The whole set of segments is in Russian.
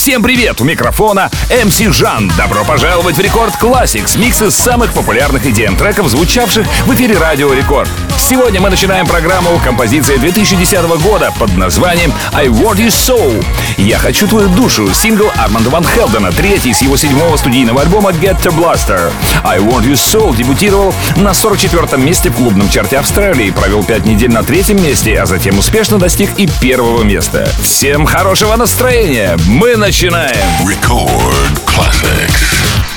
Всем привет! У микрофона MC Жан. Добро пожаловать в Record Classics, микс из самых популярных EDM треков, звучавших в эфире Радио Рекорд. Сегодня мы начинаем программу композицией 2010 года под названием I Want Your Soul. Я хочу твою душу. Сингл Арманда Ван Хелдена, третий с его седьмого студийного альбома Ghettoblaster. I Want You So дебютировал на 44-м месте в клубном чарте Австралии, провел пять недель на третьем месте, а затем успешно достиг и первого места. Всем хорошего настроения! Мы начинаем! Record Classics.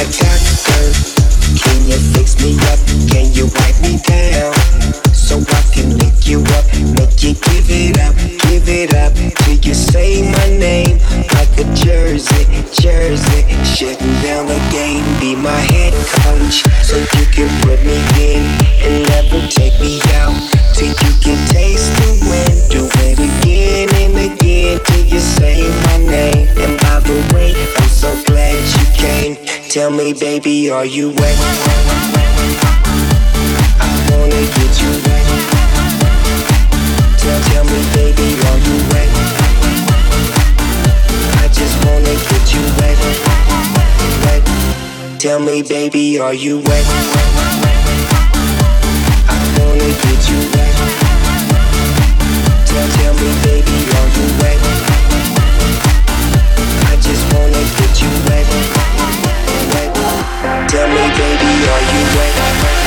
a doctor. Can you fix me up? Can you wipe me down? So I can lick you up, make you give it up, give it up. Till you say my name like a jersey, jersey. Shutting down the game, be my head coach. So you can put me in and never take me out. Till you can taste the wind. Do it again and again till you say my name. And by the way, I'm so glad you. Tell me, baby, are you wet? I wanna get you wet. Tell, tell me, baby, are you wet? I just wanna get you wet. Tell me, baby, are you wet? I wanna get you wet. Tell, tell me, baby, are you wet? I just wanna get you wet. Tell me, baby, are you wet?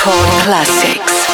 Record Classics.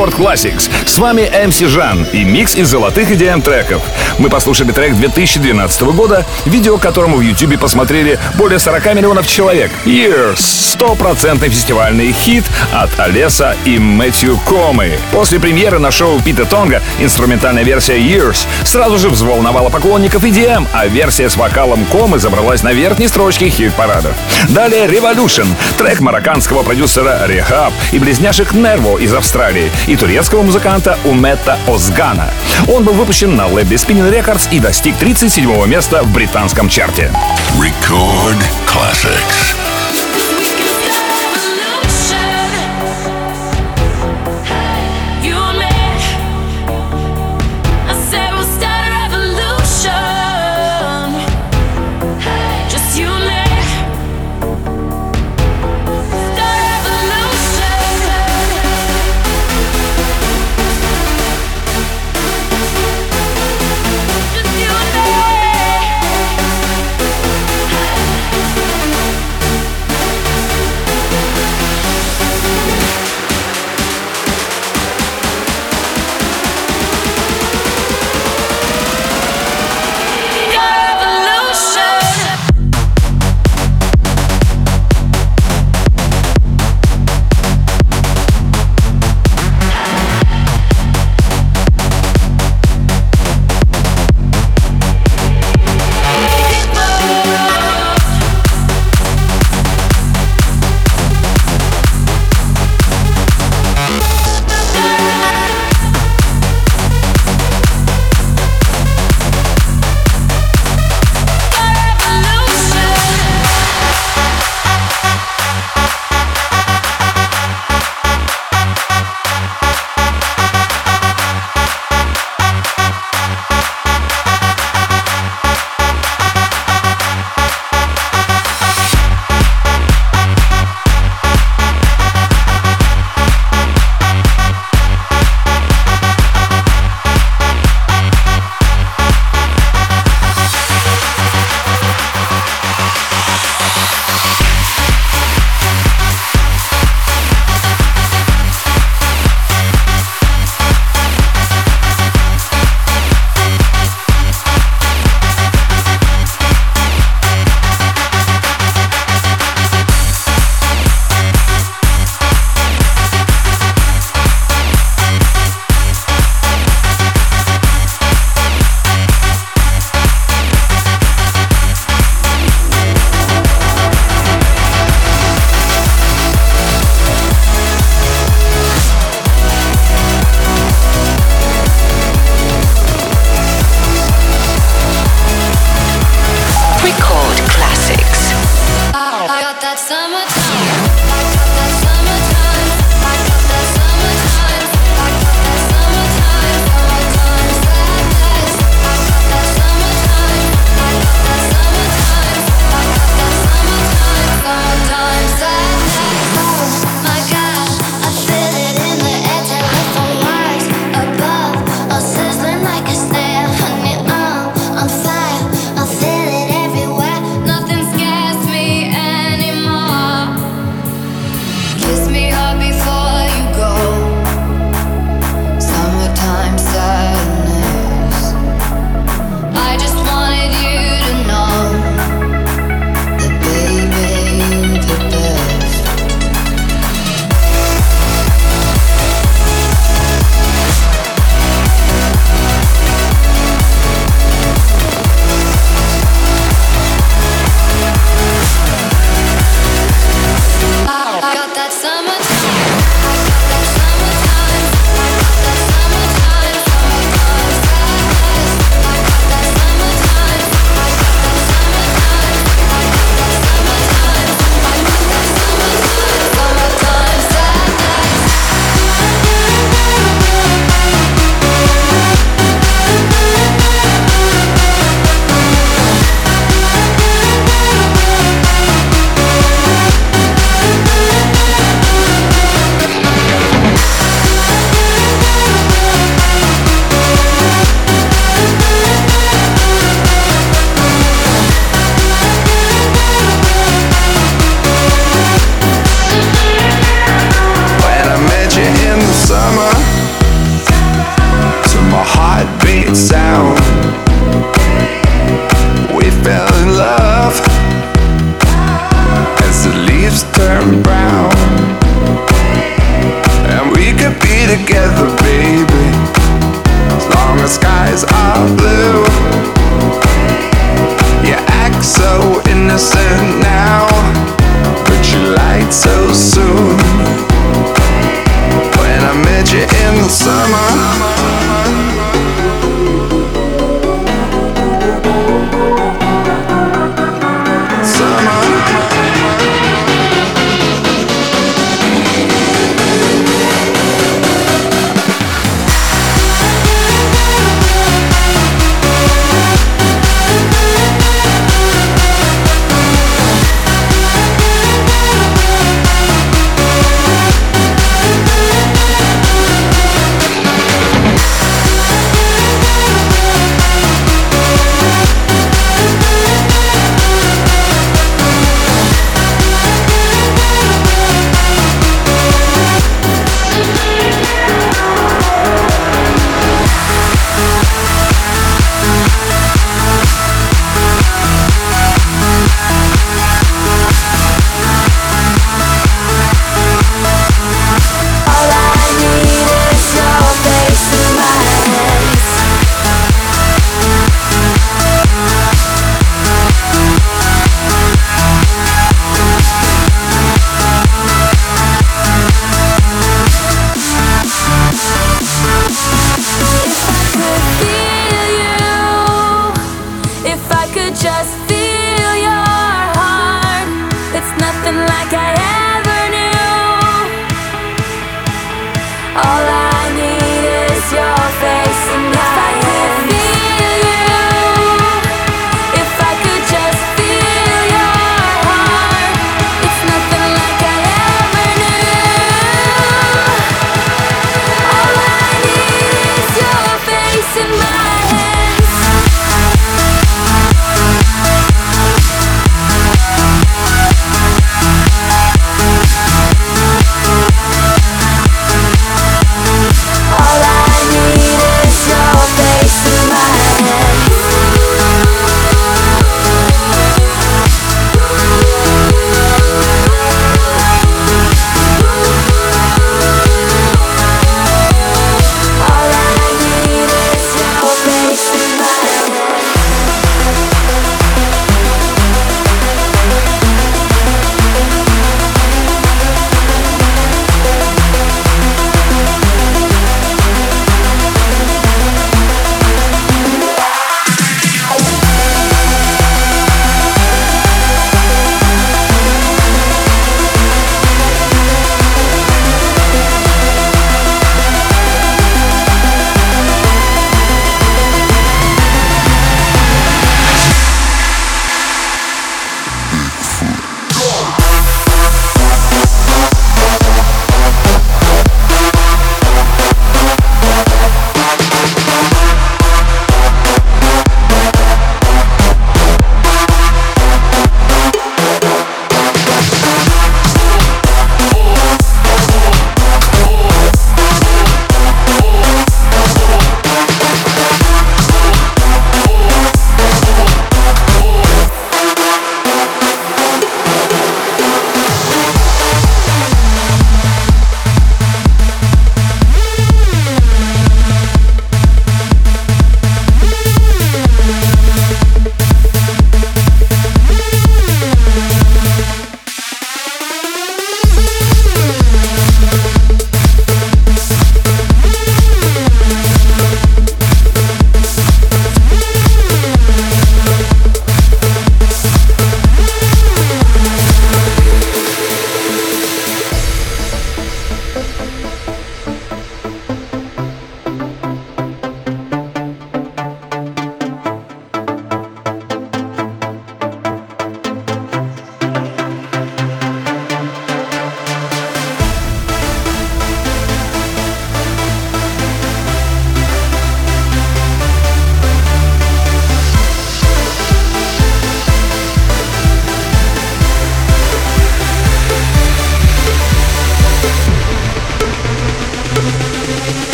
Рекорд Classics. С вами MC Жан и микс из золотых идеям треков. Мы послушали трек 2012 года, видео которому в YouTube посмотрели более 40 миллионов человек. Years. Стопроцентный фестивальный хит от Олеса и Мэтью Комы. После премьеры на шоу Пита Тонга инструментальная версия Years сразу же взволновала поклонников EDM, а версия с вокалом Комы забралась на верхней строчке хит-парадов. Далее Revolution, трек марокканского продюсера Rehab и близняшек Нерво из Австралии и турецкого музыканта Умета Озгана. Он был выпущен на лейбле Spinning Records и достиг 37 места в британском чарте. Record Classics.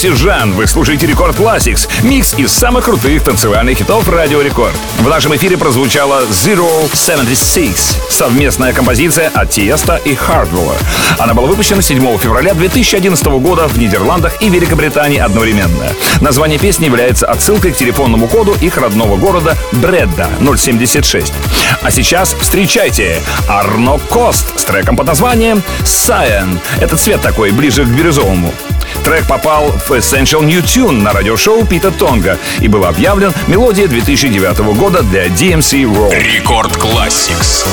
Рекорда MC Жан. Вы слушаете Record Classics, микс из самых крутых танцевальных хитов Радио Рекорд. В нашем эфире прозвучала Zero 76, совместная композиция от Tiësto и Hardwell. Она была выпущена 7 февраля 2011 года в Нидерландах и Великобритании одновременно. Название песни является отсылкой к телефонному коду их родного города Бреда 076. А сейчас встречайте Арно Кост с треком под названием Cyan. Это цвет такой, ближе к бирюзовому. Трек попал в Essential New Tune на радиошоу Пита Тонга и был объявлен мелодия 2009 года для DMC Raw. Рекорд Classics.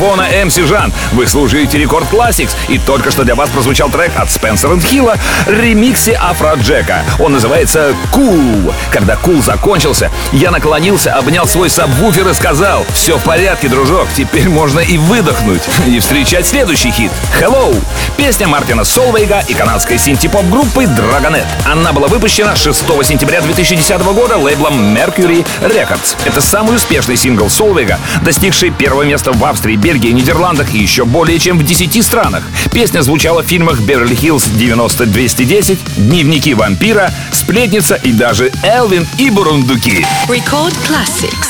Микрофона MC Жан. Вы слушаете Record Classics, и только что для вас прозвучал трек от Спенсера Хилла ремиксе Афроджека. Он называется «Cool». Когда «Cool» закончился, я наклонился, обнял свой сабвуфер и сказал «Все в порядке, дружок, теперь можно и выдохнуть, и встречать следующий хит «Hello». Песня Мартина Солвейга и канадской синтепоп группы Dragonette. Она была выпущена 6 сентября 2010 года лейблом Mercury Records. Это самый успешный сингл Солвейга, достигший первого места в Австрии, Бельгии, Нидерландах и еще более чем в 10 странах. Песня звучала в фильмах «Беверли-Хиллз 90-210», «Дневники вампира», «Сплетница» и даже «Элвин и Бурундуки». Record Classics.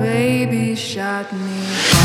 baby shot me.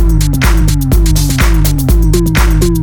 Thank you.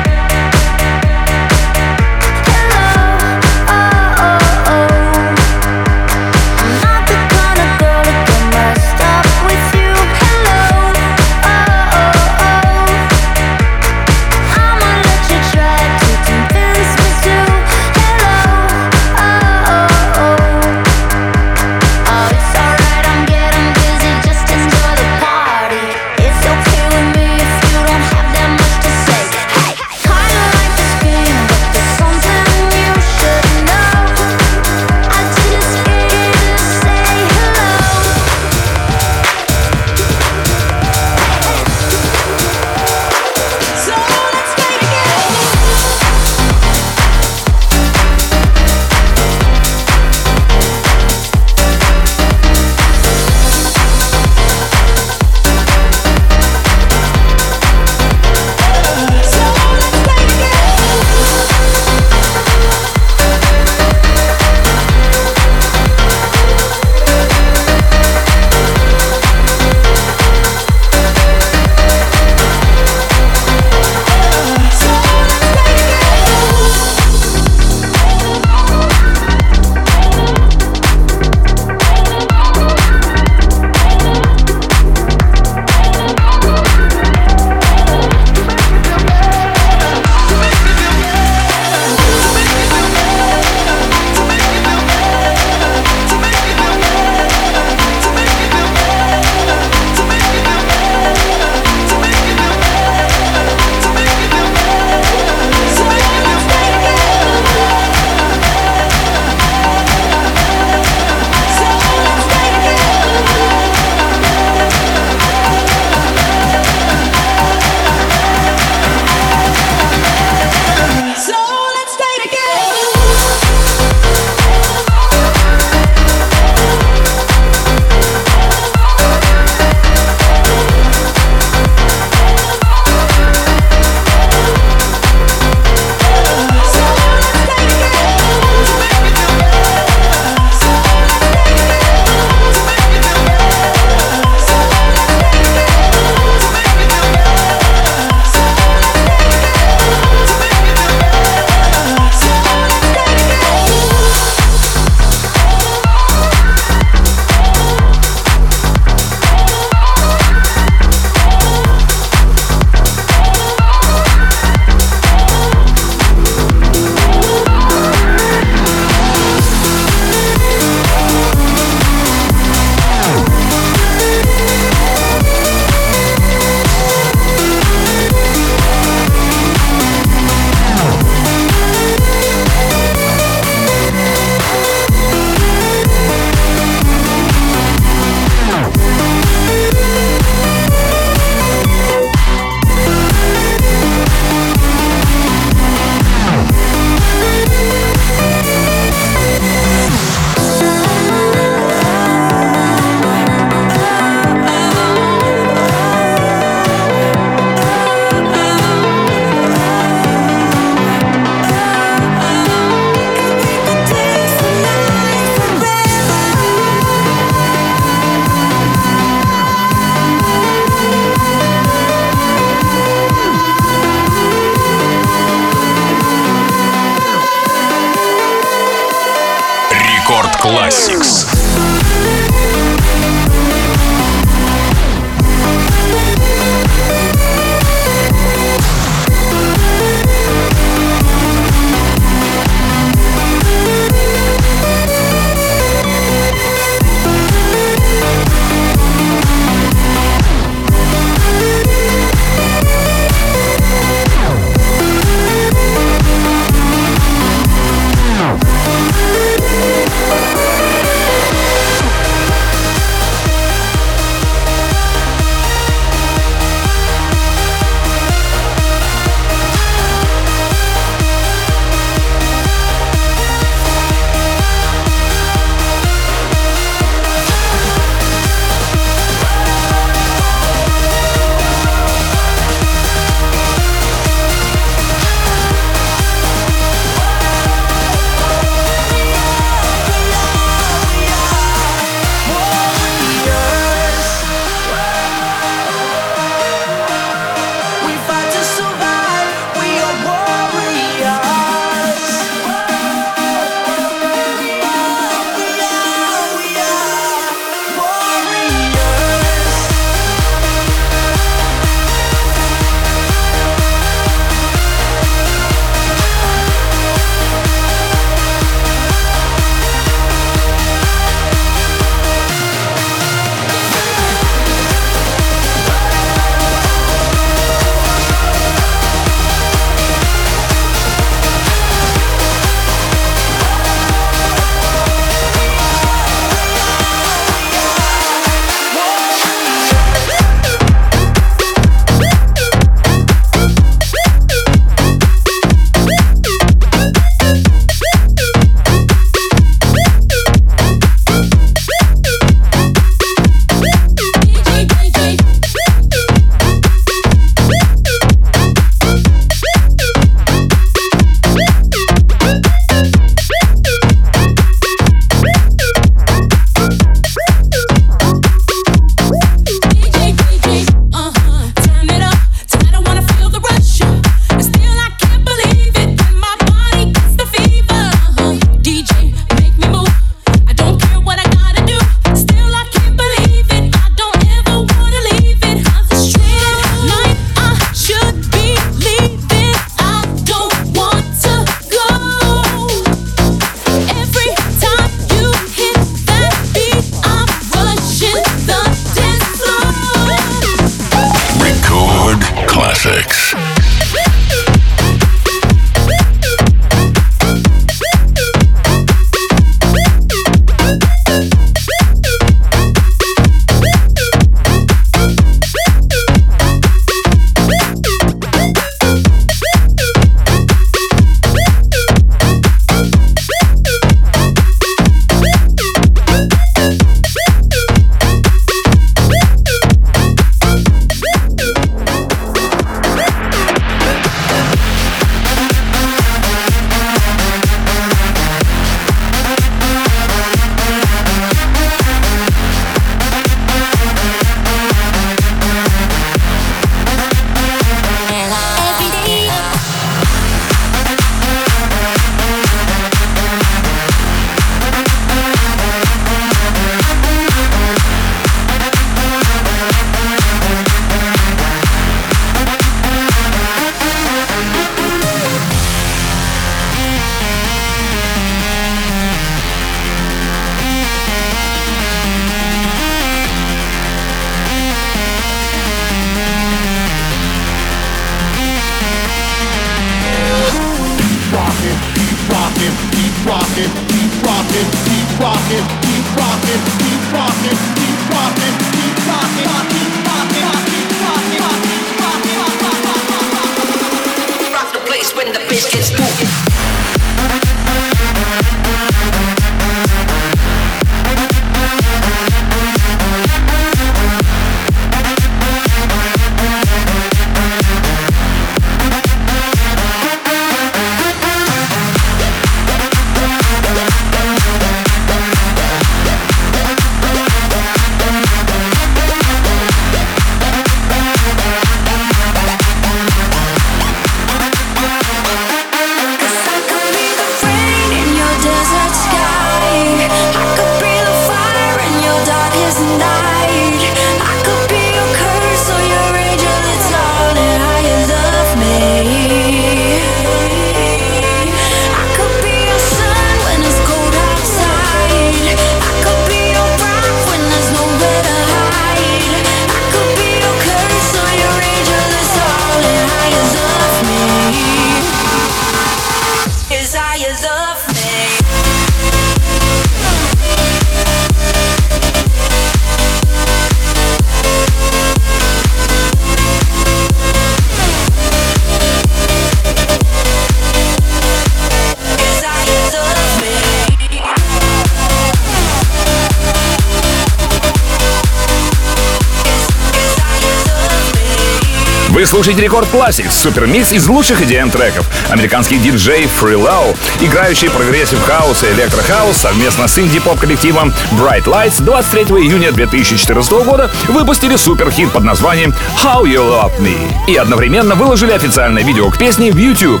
Вы слушаете Record Classics, супермикс из лучших EDM треков. Американский диджей Free Low, играющий прогрессив хаус и электрохаус совместно с инди-поп коллективом Bright Lights 23 июня 2014 года выпустили суперхит под названием How You Love Me и одновременно выложили официальное видео к песне в YouTube.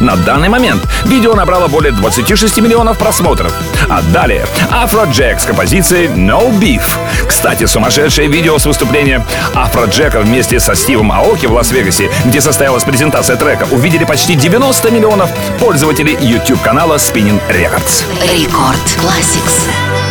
На данный момент видео набрало более 26 миллионов просмотров. А далее Афроджек с композицией No Beef. Кстати, сумасшедшее видео с выступления Афроджека вместе со Стивом Аоки в Лас-Вегасе, где состоялась презентация трека, увидели почти 90 миллионов пользователей YouTube-канала Spinning Records. Рекорд Classics.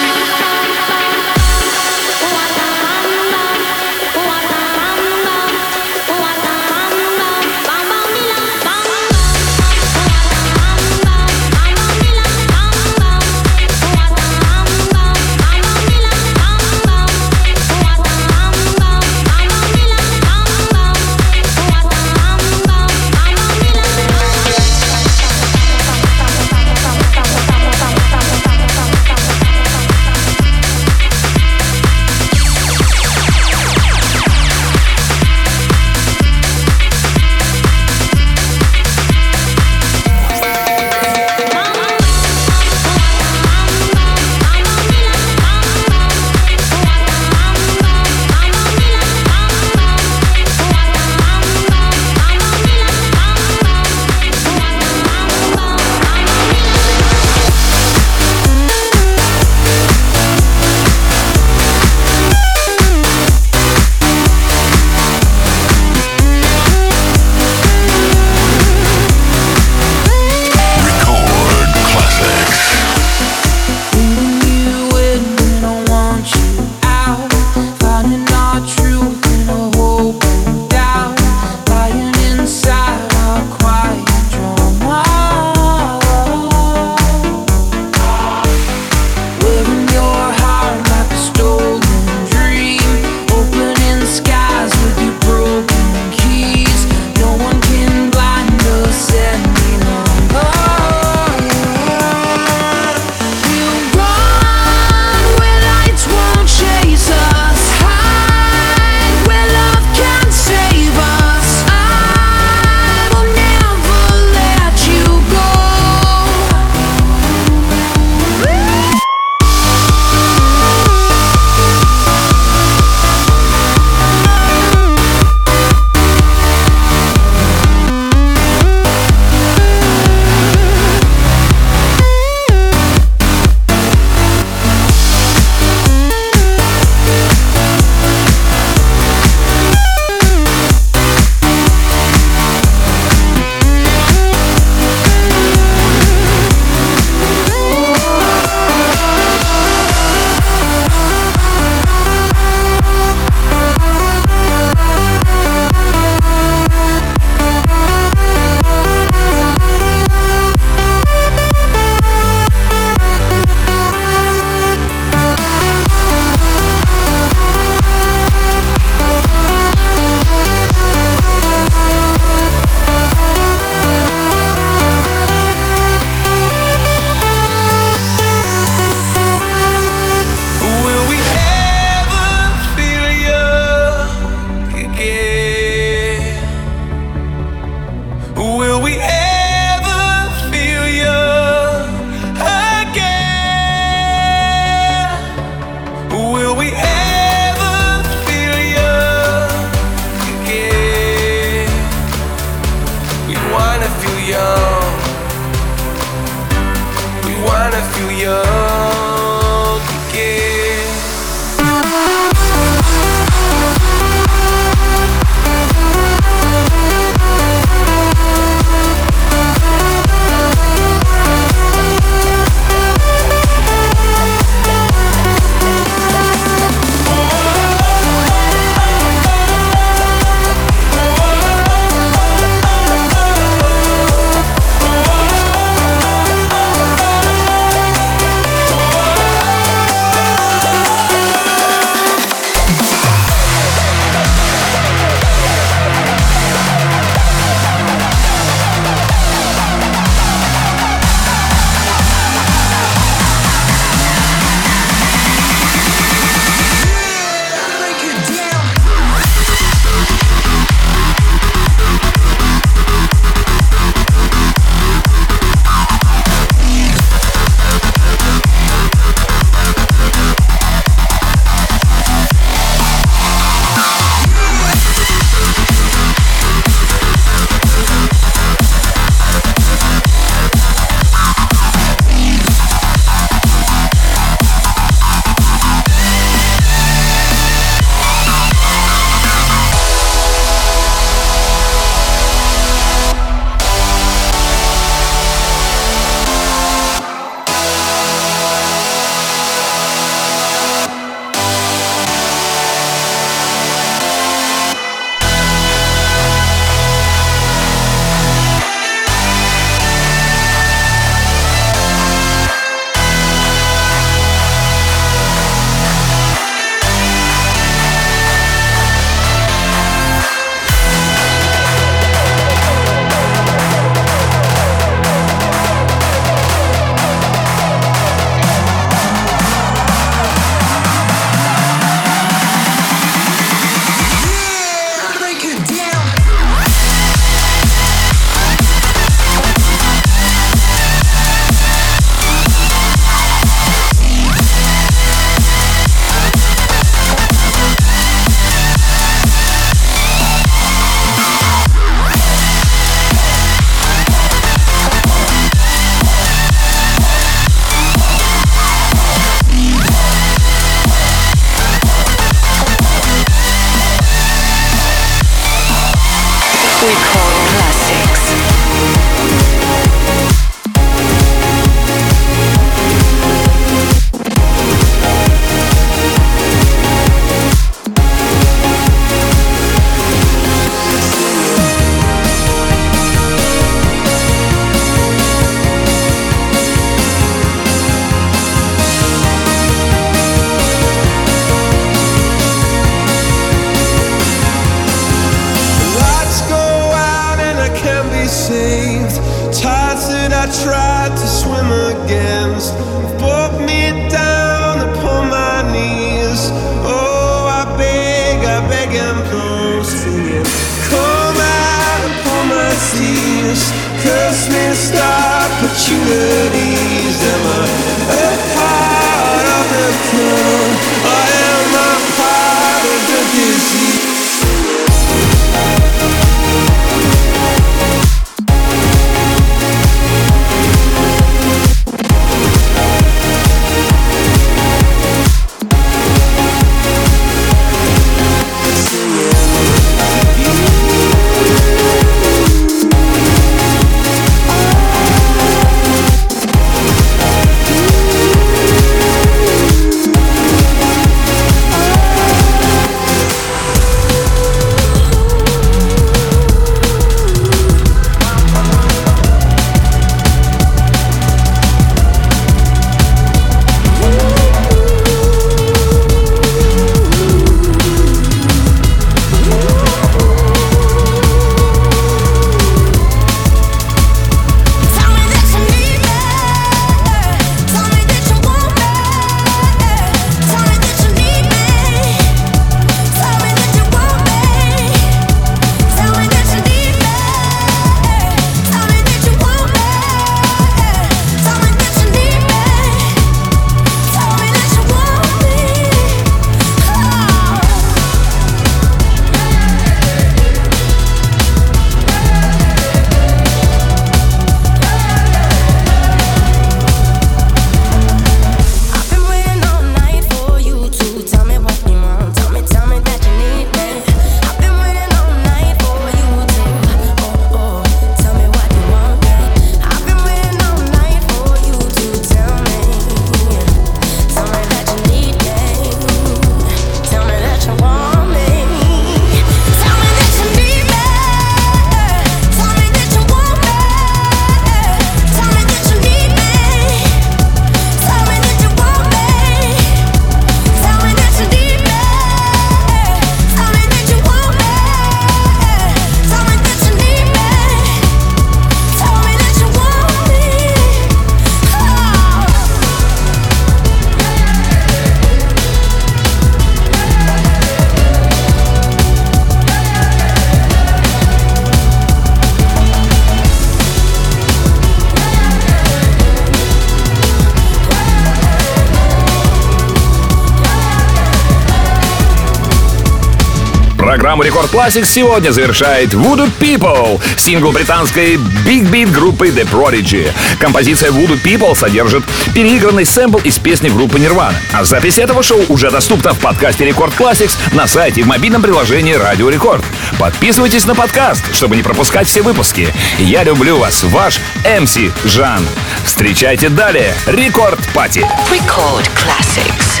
Программу Record Classics сегодня завершает Voodoo People, сингл британской Big Beat группы The Prodigy. Композиция Voodoo People содержит переигранный сэмпл из песни группы Nirvana. А запись этого шоу уже доступна в подкасте Record Classics на сайте и в мобильном приложении Радио Рекорд. Подписывайтесь на подкаст, чтобы не пропускать все выпуски. Я люблю вас, ваш MC Жан. Встречайте далее. Record Party. Record Classics.